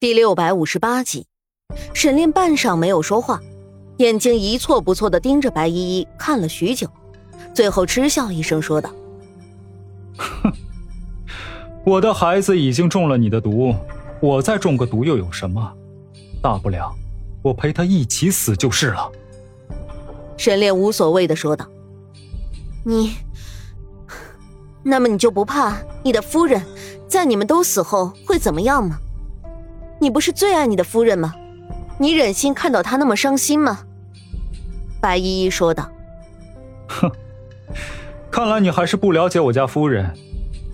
第六百五十八集，沈炼半晌没有说话，眼睛一错不错的盯着白依依看了许久，最后嗤笑一声说道：“哼，我的孩子已经中了你的毒，我再中个毒又有什么？大不了我陪他一起死就是了。”沈炼无所谓的说道：“你，那么你就不怕你的夫人在你们都死后会怎么样吗？”你不是最爱你的夫人吗？你忍心看到她那么伤心吗？白依依说道。哼，看来你还是不了解我家夫人。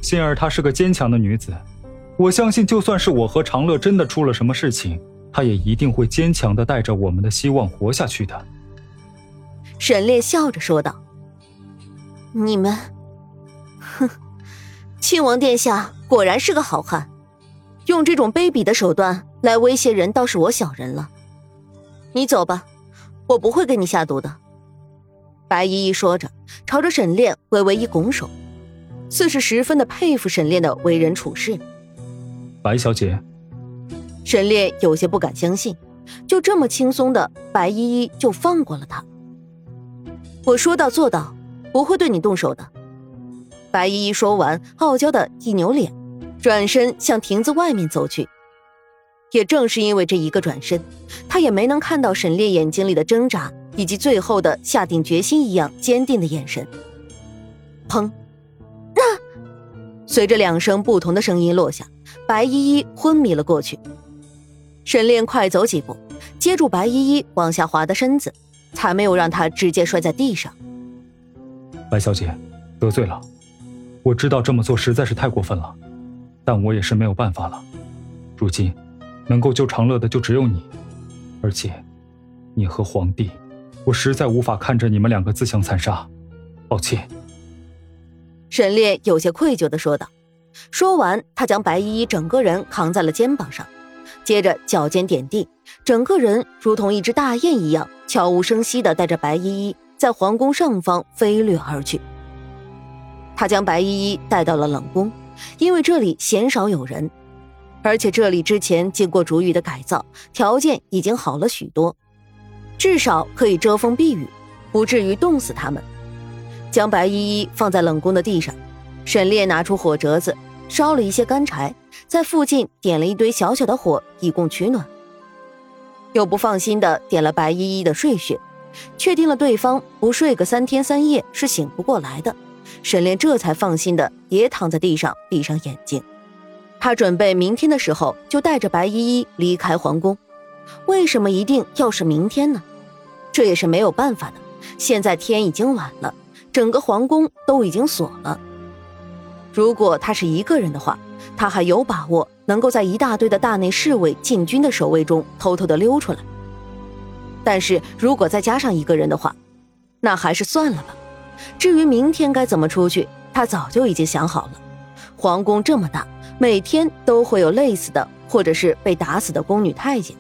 心儿她是个坚强的女子，我相信就算是我和长乐真的出了什么事情，她也一定会坚强的带着我们的希望活下去的。沈烈笑着说道。你们，哼，亲王殿下果然是个好汉。用这种卑鄙的手段来威胁人，倒是我小人了。你走吧，我不会给你下毒的。白依依说着，朝着沈炼微微一拱手，似是十分的佩服沈炼的为人处事。白小姐，沈炼有些不敢相信，就这么轻松的，白依依就放过了他。我说到做到，不会对你动手的。白依依说完，傲娇的一扭脸。转身向亭子外面走去，也正是因为这一个转身，他也没能看到沈烈眼睛里的挣扎，以及最后的下定决心一样坚定的眼神。砰！那随着两声不同的声音落下，白依依昏迷了过去。沈炼快走几步，接住白依依往下滑的身子，才没有让她直接摔在地上。白小姐，得罪了，我知道这么做实在是太过分了。但我也是没有办法了，如今能够救长乐的就只有你，而且你和皇帝，我实在无法看着你们两个自相残杀，抱歉。沈烈有些愧疚的说道。说完，他将白依依整个人扛在了肩膀上，接着脚尖点地，整个人如同一只大雁一样，悄无声息的带着白依依在皇宫上方飞掠而去。他将白依依带到了冷宫。因为这里鲜少有人，而且这里之前经过竹雨的改造，条件已经好了许多，至少可以遮风避雨，不至于冻死他们。将白依依放在冷宫的地上，沈烈拿出火折子，烧了一些干柴，在附近点了一堆小小的火，以供取暖。又不放心的点了白依依的睡穴，确定了对方不睡个三天三夜是醒不过来的。沈炼这才放心的也躺在地上，闭上眼睛。他准备明天的时候就带着白依依离开皇宫。为什么一定要是明天呢？这也是没有办法的。现在天已经晚了，整个皇宫都已经锁了。如果他是一个人的话，他还有把握能够在一大堆的大内侍卫禁军的守卫中偷偷的溜出来。但是如果再加上一个人的话，那还是算了吧。至于明天该怎么出去，他早就已经想好了。皇宫这么大，每天都会有累死的，或者是被打死的宫女太监。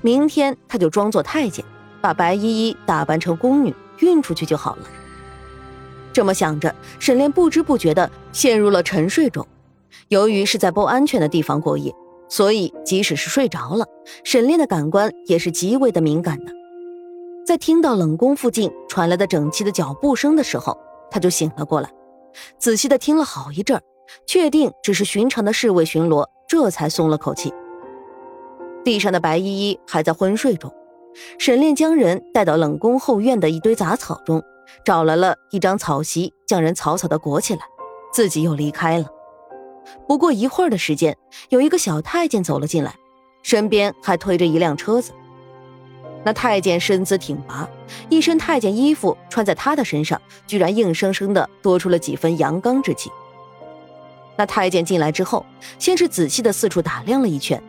明天他就装作太监，把白依依打扮成宫女运出去就好了。这么想着，沈炼不知不觉的陷入了沉睡中。由于是在不安全的地方过夜，所以即使是睡着了，沈炼的感官也是极为的敏感的。在听到冷宫附近传来的整齐的脚步声的时候，他就醒了过来，仔细的听了好一阵，确定只是寻常的侍卫巡逻，这才松了口气。地上的白依依还在昏睡中，沈炼将人带到冷宫后院的一堆杂草中，找来了一张草席，将人草草的裹起来，自己又离开了。不过一会儿的时间，有一个小太监走了进来，身边还推着一辆车子。那太监身姿挺拔，一身太监衣服穿在他的身上，居然硬生生的多出了几分阳刚之气。那太监进来之后，先是仔细的四处打量了一圈，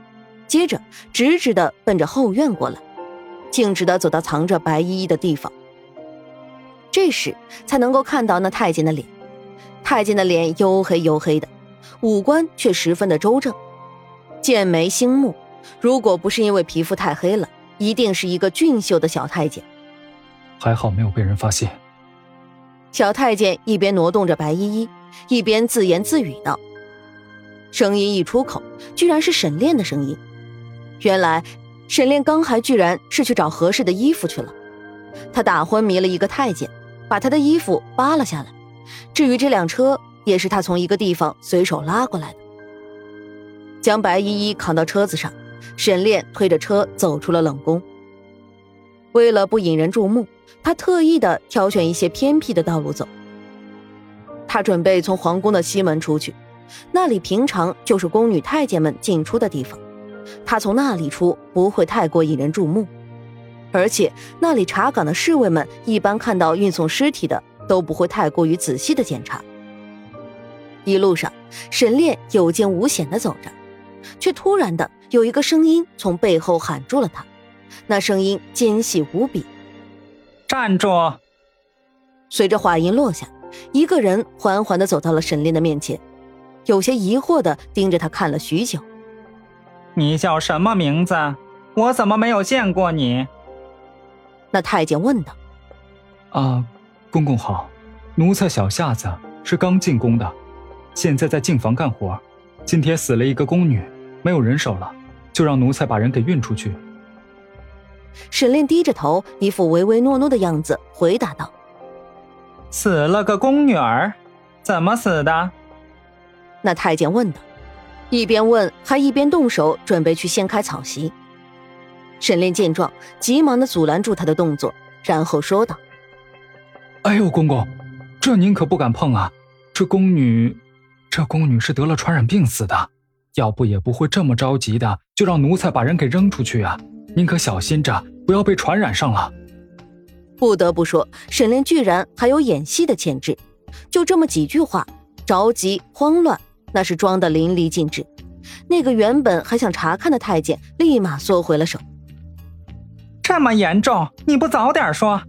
接着直直的奔着后院过来，径直的走到藏着白依依的地方。这时才能够看到那太监的脸，太监的脸黝黑黝黑的，五官却十分的周正，剑眉星目，如果不是因为皮肤太黑了。一定是一个俊秀的小太监，还好没有被人发现。小太监一边挪动着白依依，一边自言自语道：“声音一出口，居然是沈炼的声音。原来沈炼刚还居然是去找合适的衣服去了。他打昏迷了一个太监，把他的衣服扒了下来。至于这辆车，也是他从一个地方随手拉过来的。将白依依扛到车子上，沈炼推着车走出了冷宫。为了不引人注目，他特意的挑选一些偏僻的道路走。他准备从皇宫的西门出去，那里平常就是宫女太监们进出的地方。他从那里出不会太过引人注目，而且那里查岗的侍卫们一般看到运送尸体的都不会太过于仔细的检查。一路上，沈炼有惊无险的走着，却突然的有一个声音从背后喊住了他，那声音尖细无比：“站住！”随着话音落下。一个人缓缓的走到了沈炼的面前，有些疑惑的盯着他看了许久。你叫什么名字？我怎么没有见过你？那太监问道。啊，公公好，奴才小夏子是刚进宫的，现在在净房干活。今天死了一个宫女，没有人手了，就让奴才把人给运出去。沈炼低着头，一副唯唯诺诺的样子，回答道。死了个宫女儿，怎么死的？那太监问道，一边问还一边动手准备去掀开草席。沈炼见状，急忙的阻拦住他的动作，然后说道：“哎呦，公公，这您可不敢碰啊！这宫女，这宫女是得了传染病死的，要不也不会这么着急的就让奴才把人给扔出去啊！您可小心着，不要被传染上了。”不得不说，沈炼居然还有演戏的潜质。就这么几句话，着急慌乱那是装的淋漓尽致。那个原本还想查看的太监立马缩回了手。这么严重，你不早点说？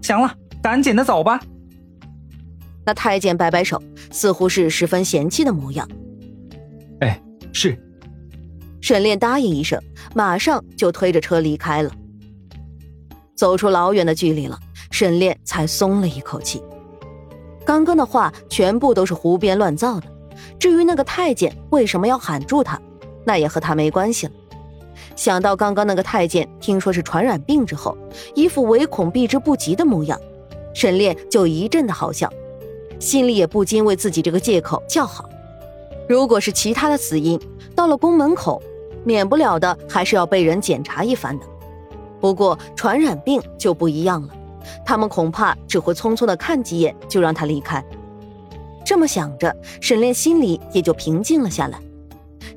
行了，赶紧的走吧。那太监摆摆手，似乎是十分嫌弃的模样。哎，是。沈炼答应一声，马上就推着车离开了。走出老远的距离了，沈炼才松了一口气。刚刚的话全部都是胡编乱造的。至于那个太监为什么要喊住他，那也和他没关系了。想到刚刚那个太监听说是传染病之后，一副唯恐避之不及的模样，沈炼就一阵的好笑，心里也不禁为自己这个借口叫好。如果是其他的死因，到了宫门口，免不了的还是要被人检查一番的。不过传染病就不一样了，他们恐怕只会匆匆的看几眼就让他离开。这么想着，沈炼心里也就平静了下来。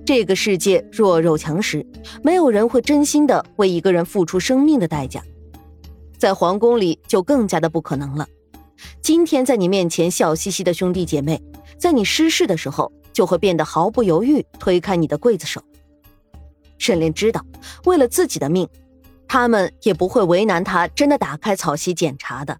这个世界弱肉强食，没有人会真心的为一个人付出生命的代价，在皇宫里就更加的不可能了。今天在你面前笑嘻嘻的兄弟姐妹，在你失势的时候就会变得毫不犹豫推开你的刽子手。沈炼知道，为了自己的命。他们也不会为难他，真的打开草席检查的。